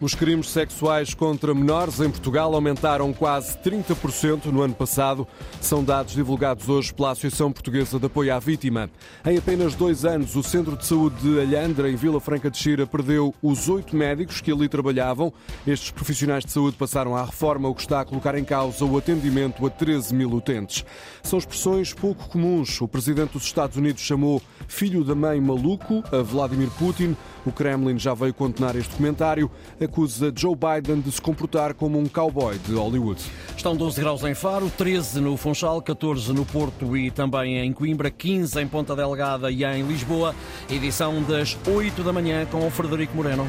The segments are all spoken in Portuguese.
Os crimes sexuais contra menores em Portugal aumentaram quase 30% no ano passado. São dados divulgados hoje pela Associação Portuguesa de Apoio à Vítima. Em apenas dois anos, o Centro de Saúde de Alhandra, em Vila Franca de Xira, perdeu os oito médicos que ali trabalhavam. Estes profissionais de saúde passaram à reforma, o que está a colocar em causa o atendimento a 13 mil utentes. São expressões pouco comuns. O presidente dos Estados Unidos chamou filho da mãe maluco a Vladimir Putin. O Kremlin já veio condenar este comentário, acusa Joe Biden de se comportar como um cowboy de Hollywood. Estão 12 graus em Faro, 13 no Funchal, 14 no Porto e também em Coimbra, 15 em Ponta Delgada e em Lisboa. Edição das 8 da manhã com o Frederico Moreno.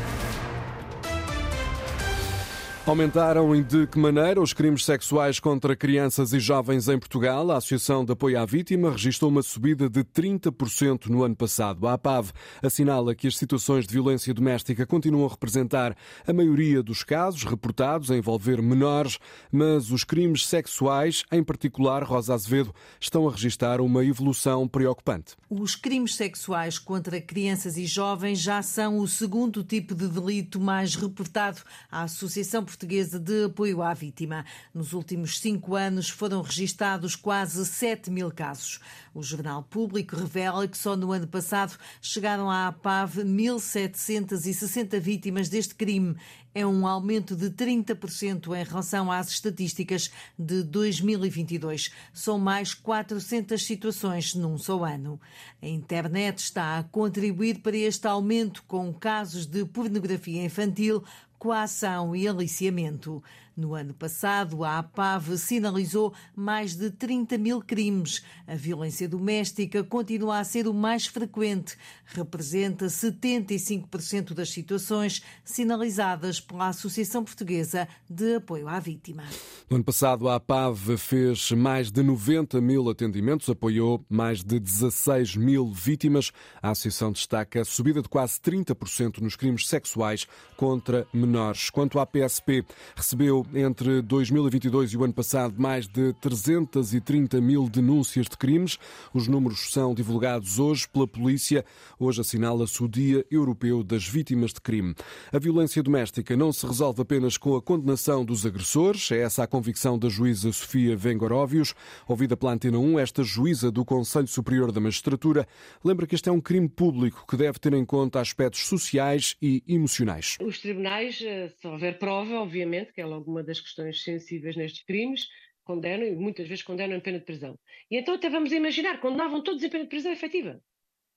Aumentaram e de que maneira os crimes sexuais contra crianças e jovens em Portugal? A Associação de Apoio à Vítima registrou uma subida de 30% no ano passado. A APAV assinala que as situações de violência doméstica continuam a representar a maioria dos casos reportados a envolver menores, mas os crimes sexuais, em particular, Rosa Azevedo, estão a registrar uma evolução preocupante. Os crimes sexuais contra crianças e jovens já são o segundo tipo de delito mais reportado. A Associação Portuguesa de Apoio à Vítima. Nos últimos cinco anos foram registados quase 7 mil casos. O Jornal Público revela que só no ano passado chegaram à APAV 1.760 vítimas deste crime. É um aumento de 30% em relação às estatísticas de 2022. São mais 400 situações num só ano. A internet está a contribuir para este aumento com casos de pornografia infantil, coação e aliciamento. No ano passado, a APAV sinalizou mais de 30 mil crimes. A violência doméstica continua a ser o mais frequente. Representa 75% das situações sinalizadas pela Associação Portuguesa de Apoio à Vítima. No ano passado, a APAV fez mais de 90 mil atendimentos, apoiou mais de 16 mil vítimas. A Associação destaca a subida de quase 30% nos crimes sexuais contra menores. Quanto à PSP, recebeu entre 2022 e o ano passado mais de 330 mil denúncias de crimes. Os números são divulgados hoje pela polícia. Hoje assinala-se o Dia Europeu das Vítimas de Crime. A violência doméstica não se resolve apenas com a condenação dos agressores. É essa a convicção da juíza Sofia Vengoróvios. Ouvida pela Antena 1, esta juíza do Conselho Superior da Magistratura lembra que este é um crime público que deve ter em conta aspectos sociais e emocionais. Os tribunais, eh, se houver prova, obviamente, que é logo uma das questões sensíveis nestes crimes, condenam e muitas vezes condenam em pena de prisão. E então até vamos imaginar, condenavam todos em pena de prisão efetiva.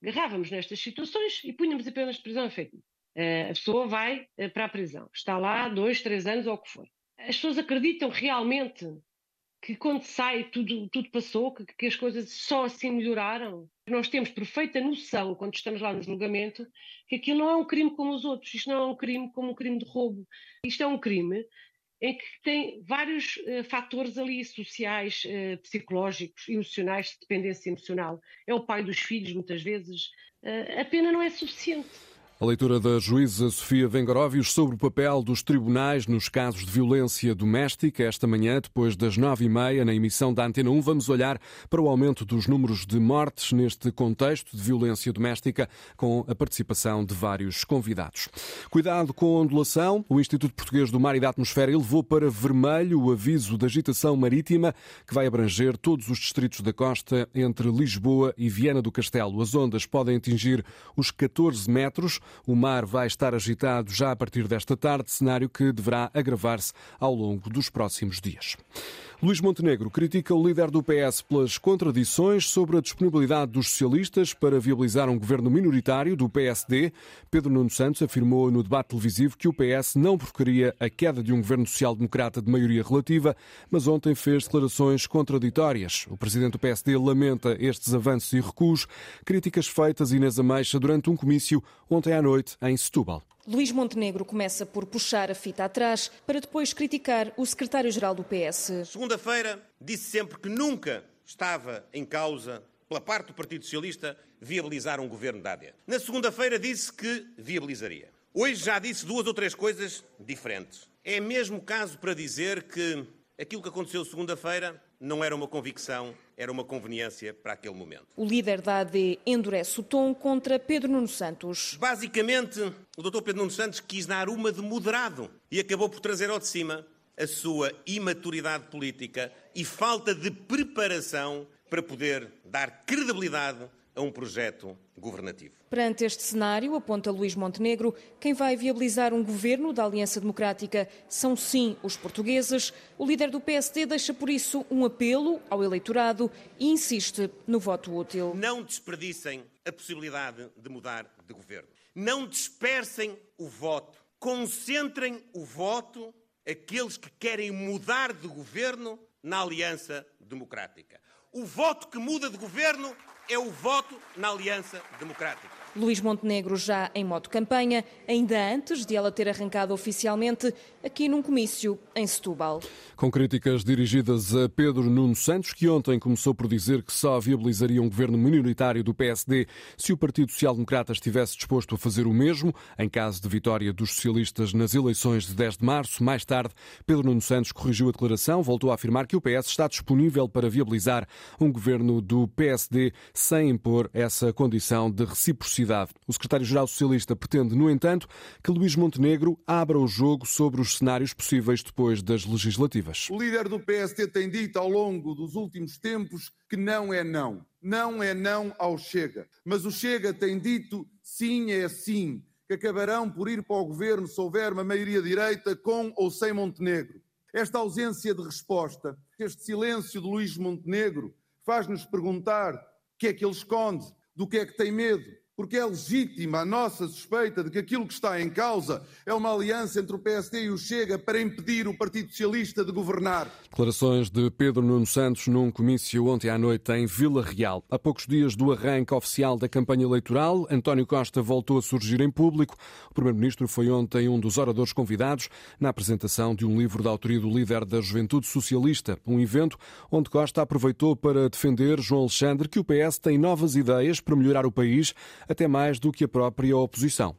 Agarrávamos nestas situações e punhamos em pena de prisão efetiva. Uh, a pessoa vai uh, para a prisão, está lá dois, três anos ou o que for. As pessoas acreditam realmente que quando sai tudo, tudo passou, que, que as coisas só assim melhoraram. Nós temos perfeita noção, quando estamos lá no julgamento, que aquilo não é um crime como os outros, isto não é um crime como um crime de roubo. Isto é um crime em que tem vários uh, fatores ali sociais, uh, psicológicos, emocionais, de dependência emocional. É o pai dos filhos, muitas vezes. Uh, a pena não é suficiente. A leitura da juíza Sofia Vengaróvios sobre o papel dos tribunais nos casos de violência doméstica. Esta manhã, depois das nove e meia, na emissão da Antena 1, vamos olhar para o aumento dos números de mortes neste contexto de violência doméstica, com a participação de vários convidados. Cuidado com a ondulação. O Instituto Português do Mar e da Atmosfera elevou para vermelho o aviso de agitação marítima, que vai abranger todos os distritos da costa entre Lisboa e Viana do Castelo. As ondas podem atingir os 14 metros. O mar vai estar agitado já a partir desta tarde, cenário que deverá agravar-se ao longo dos próximos dias. Luís Montenegro critica o líder do PS pelas contradições sobre a disponibilidade dos socialistas para viabilizar um governo minoritário do PSD. Pedro Nuno Santos afirmou no debate televisivo que o PS não provocaria a queda de um governo social-democrata de maioria relativa, mas ontem fez declarações contraditórias. O presidente do PSD lamenta estes avanços e recuos, críticas feitas Inês Ameixa durante um comício ontem à noite em Setúbal. Luís Montenegro começa por puxar a fita atrás para depois criticar o secretário-geral do PS. Segunda-feira disse sempre que nunca estava em causa, pela parte do Partido Socialista, viabilizar um governo da AD. Na segunda-feira disse que viabilizaria. Hoje já disse duas ou três coisas diferentes. É mesmo caso para dizer que aquilo que aconteceu segunda-feira não era uma convicção, era uma conveniência para aquele momento. O líder da AD endurece o tom contra Pedro Nuno Santos. Basicamente, o Dr. Pedro Nuno Santos quis dar uma de moderado e acabou por trazer ao de cima a sua imaturidade política e falta de preparação para poder dar credibilidade a um projeto governativo. Perante este cenário, aponta Luís Montenegro, quem vai viabilizar um governo da Aliança Democrática são sim os portugueses. O líder do PSD deixa por isso um apelo ao eleitorado e insiste no voto útil. Não desperdicem a possibilidade de mudar de governo. Não dispersem o voto. Concentrem o voto aqueles que querem mudar de governo na Aliança Democrática. O voto que muda de governo é o voto na Aliança Democrática. Luís Montenegro já em modo campanha, ainda antes de ela ter arrancado oficialmente aqui num comício em Setúbal. Com críticas dirigidas a Pedro Nuno Santos, que ontem começou por dizer que só viabilizaria um governo minoritário do PSD se o Partido Social Democrata estivesse disposto a fazer o mesmo, em caso de vitória dos socialistas nas eleições de 10 de março. Mais tarde, Pedro Nuno Santos corrigiu a declaração, voltou a afirmar que o PS está disponível para viabilizar um governo do PSD sem impor essa condição de reciprocidade o secretário-geral socialista pretende, no entanto, que Luís Montenegro abra o jogo sobre os cenários possíveis depois das legislativas. O líder do PSD tem dito ao longo dos últimos tempos que não é não. Não é não ao Chega. Mas o Chega tem dito sim é sim, que acabarão por ir para o governo se houver uma maioria direita com ou sem Montenegro. Esta ausência de resposta, este silêncio de Luís Montenegro, faz-nos perguntar o que é que ele esconde, do que é que tem medo porque é legítima a nossa suspeita de que aquilo que está em causa é uma aliança entre o PSD e o Chega para impedir o Partido Socialista de governar. Declarações de Pedro Nuno Santos num comício ontem à noite em Vila Real. A poucos dias do arranque oficial da campanha eleitoral, António Costa voltou a surgir em público. O Primeiro-Ministro foi ontem um dos oradores convidados na apresentação de um livro da autoria do líder da Juventude Socialista, um evento onde Costa aproveitou para defender João Alexandre que o PS tem novas ideias para melhorar o país até mais do que a própria oposição.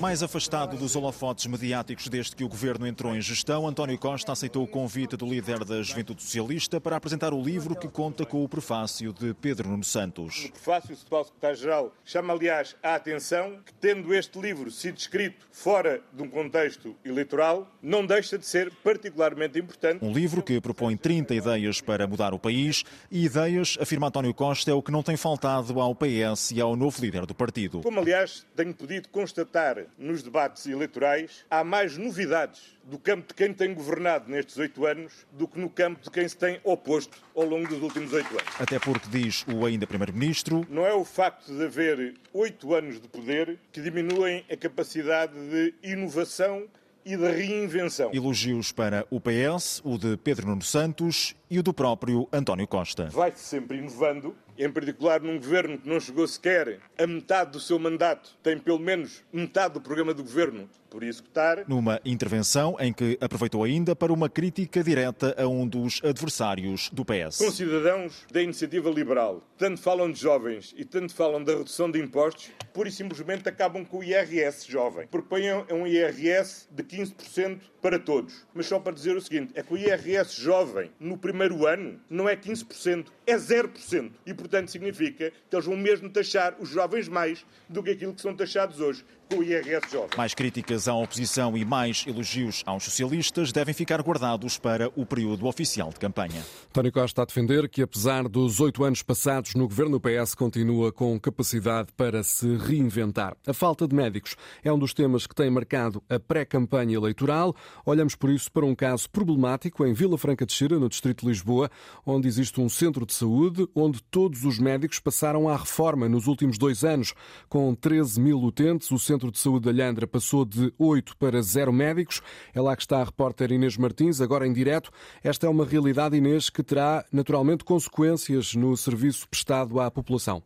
Mais afastado dos holofotes mediáticos desde que o governo entrou em gestão, António Costa aceitou o convite do líder da Juventude Socialista para apresentar o livro que conta com o prefácio de Pedro Nuno Santos. O prefácio, o secretário-geral, chama aliás a atenção que, tendo este livro sido escrito fora de um contexto eleitoral, não deixa de ser particularmente importante. Um livro que propõe 30 ideias para mudar o país e ideias, afirma António Costa, é o que não tem faltado ao PS e ao novo líder do partido. Como, aliás, tenho podido constatar nos debates eleitorais, há mais novidades do campo de quem tem governado nestes oito anos do que no campo de quem se tem oposto ao longo dos últimos oito anos. Até porque, diz o ainda Primeiro-Ministro, não é o facto de haver oito anos de poder que diminuem a capacidade de inovação e de reinvenção. Elogios para o PS, o de Pedro Nuno Santos e o do próprio António Costa. Vai-se sempre inovando, em particular num governo que não chegou sequer a metade do seu mandato, tem pelo menos metade do programa do governo por executar. Numa intervenção em que aproveitou ainda para uma crítica direta a um dos adversários do PS. Com cidadãos da iniciativa liberal, tanto falam de jovens e tanto falam da redução de impostos, pura e simplesmente acabam com o IRS jovem. Propõem um IRS de 15% para todos. Mas só para dizer o seguinte, é que o IRS jovem no primeiro ano não é 15%, é 0%. E, portanto, significa que eles vão mesmo taxar os jovens mais do que aquilo que são taxados hoje com o IRS jovem. Mais críticas à oposição e mais elogios aos socialistas devem ficar guardados para o período oficial de campanha. Tony Costa está a defender que, apesar dos oito anos passados no governo, o PS continua com capacidade para se reinventar. A falta de médicos é um dos temas que tem marcado a pré-campanha eleitoral. Olhamos por isso para um caso problemático em Vila Franca de Xira, no distrito de Lisboa, onde existe um centro de saúde onde todos os médicos passaram à reforma nos últimos dois anos. Com 13 mil utentes, o centro de saúde de Alhandra passou de 8 para 0 médicos. É lá que está a repórter Inês Martins, agora em direto. Esta é uma realidade, Inês, que terá naturalmente consequências no serviço prestado à população.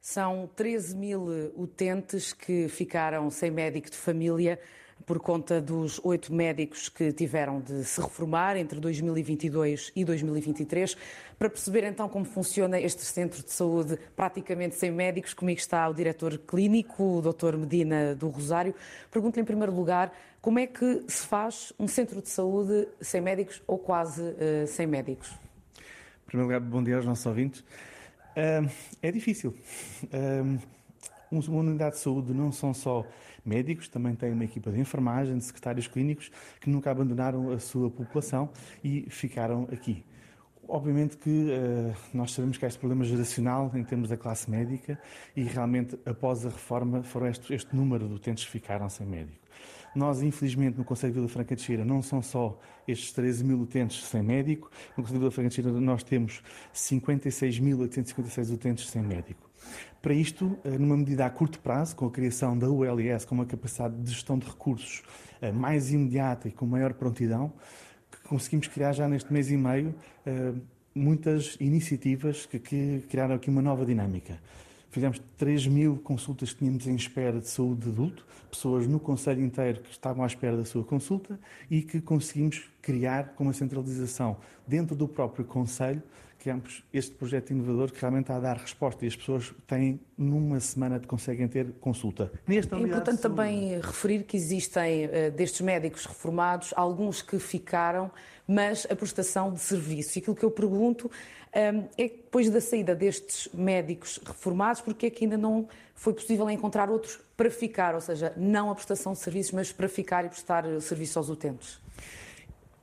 São 13 mil utentes que ficaram sem médico de família por conta dos oito médicos que tiveram de se reformar entre 2022 e 2023. Para perceber então como funciona este centro de saúde praticamente sem médicos, comigo está o diretor clínico, o Dr. Medina do Rosário. Pergunto-lhe em primeiro lugar como é que se faz um centro de saúde sem médicos ou quase uh, sem médicos? Em primeiro lugar, bom dia aos nossos ouvintes. Uh, é difícil. Uh, uma unidade de saúde não são só médicos, também tem uma equipa de enfermagem, de secretários clínicos, que nunca abandonaram a sua população e ficaram aqui. Obviamente que uh, nós sabemos que há este problema geracional em termos da classe médica e realmente após a reforma foram este, este número de utentes que ficaram sem médico. Nós, infelizmente, no Conselho de Vila Franca de Xira, não são só estes 13 mil utentes sem médico. No Conselho de Vila Franca de Xira, nós temos 56.856 utentes sem médico. Para isto, eh, numa medida a curto prazo, com a criação da ULS, com uma capacidade de gestão de recursos eh, mais imediata e com maior prontidão, conseguimos criar já neste mês e meio eh, muitas iniciativas que, que criaram aqui uma nova dinâmica. Fizemos 3 mil consultas que tínhamos em espera de saúde de adulto, pessoas no Conselho inteiro que estavam à espera da sua consulta e que conseguimos criar com uma centralização dentro do próprio Conselho criamos este projeto inovador que realmente está a dar resposta e as pessoas têm, numa semana, conseguem ter consulta. Nesta é importante também referir que existem, eh, destes médicos reformados, alguns que ficaram, mas a prestação de serviço. E aquilo que eu pergunto ehm, é que depois da saída destes médicos reformados, porque é que ainda não foi possível encontrar outros para ficar, ou seja, não a prestação de serviços, mas para ficar e prestar serviço aos utentes?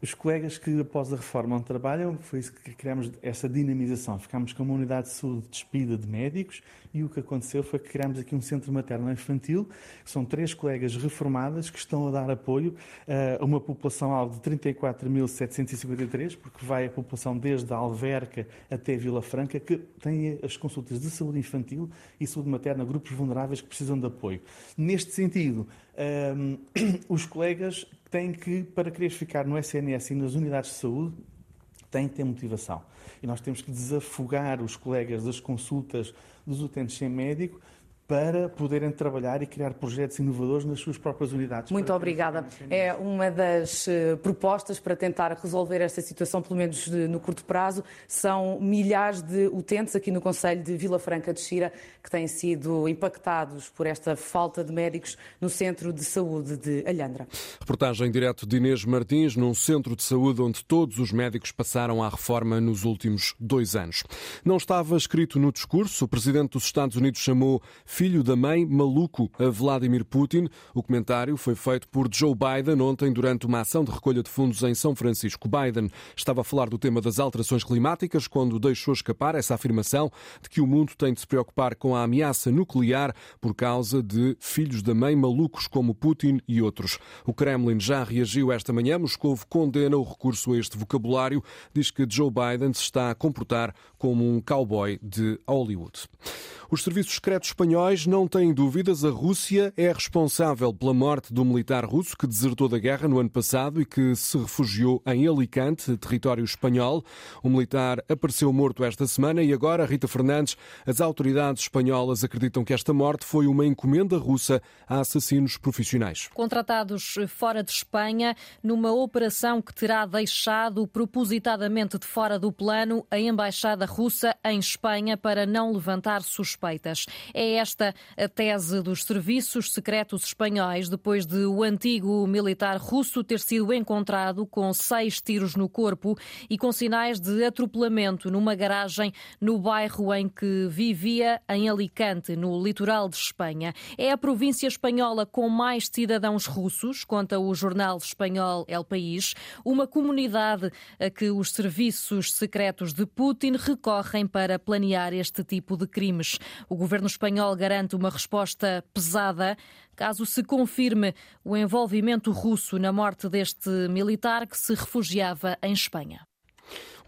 Os colegas que após a reforma onde trabalham, foi isso que criamos essa dinamização. Ficámos com uma unidade de saúde despida de médicos e o que aconteceu foi que criámos aqui um centro materno-infantil, são três colegas reformadas que estão a dar apoio a uma população-alvo de 34.753, porque vai a população desde a Alverca até Vila Franca, que tem as consultas de saúde infantil e saúde materna, grupos vulneráveis que precisam de apoio. Neste sentido, um, os colegas têm que, para querer ficar no SNS e nas unidades de saúde, têm que ter motivação. E nós temos que desafogar os colegas das consultas dos utentes sem médico para poderem trabalhar e criar projetos inovadores nas suas próprias unidades. Muito obrigada. É uma das eh, propostas para tentar resolver esta situação, pelo menos no curto prazo. São milhares de utentes aqui no Conselho de Vila Franca de Xira que têm sido impactados por esta falta de médicos no Centro de Saúde de Alhandra. Reportagem direto de Inês Martins, num centro de saúde onde todos os médicos passaram à reforma nos últimos dois anos. Não estava escrito no discurso, o presidente dos Estados Unidos chamou filho da mãe maluco a Vladimir Putin. O comentário foi feito por Joe Biden ontem durante uma ação de recolha de fundos em São Francisco. Biden estava a falar do tema das alterações climáticas quando deixou escapar essa afirmação de que o mundo tem de se preocupar com a ameaça nuclear por causa de filhos da mãe malucos como Putin e outros. O Kremlin já reagiu esta manhã. Moscou condena o recurso a este vocabulário. Diz que Joe Biden se está a comportar como um cowboy de Hollywood. Os serviços secretos espanhóis não têm dúvidas. A Rússia é responsável pela morte do militar russo que desertou da guerra no ano passado e que se refugiou em Alicante, território espanhol. O militar apareceu morto esta semana e agora, Rita Fernandes, as autoridades espanholas acreditam que esta morte foi uma encomenda russa a assassinos profissionais. Contratados fora de Espanha, numa operação que terá deixado propositadamente de fora do plano a embaixada russa em Espanha para não levantar suspeitas. É esta a tese dos serviços secretos espanhóis, depois de o antigo militar russo ter sido encontrado com seis tiros no corpo e com sinais de atropelamento numa garagem no bairro em que vivia, em Alicante, no litoral de Espanha. É a província espanhola com mais cidadãos russos, conta o jornal espanhol El País, uma comunidade a que os serviços secretos de Putin recorrem para planear este tipo de crimes. O governo espanhol garante uma resposta pesada caso se confirme o envolvimento russo na morte deste militar que se refugiava em Espanha.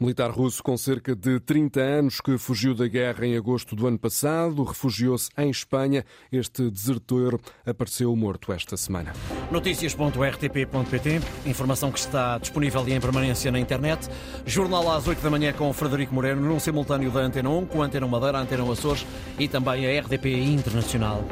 Militar russo com cerca de 30 anos que fugiu da guerra em agosto do ano passado, refugiou-se em Espanha. Este desertor apareceu morto esta semana. Notícias.rtp.pt, informação que está disponível e em permanência na internet. Jornal às 8 da manhã com o Frederico Moreno, num simultâneo da Antena 1, com a Antena Madeira, a Antena Açores e também a RDP Internacional.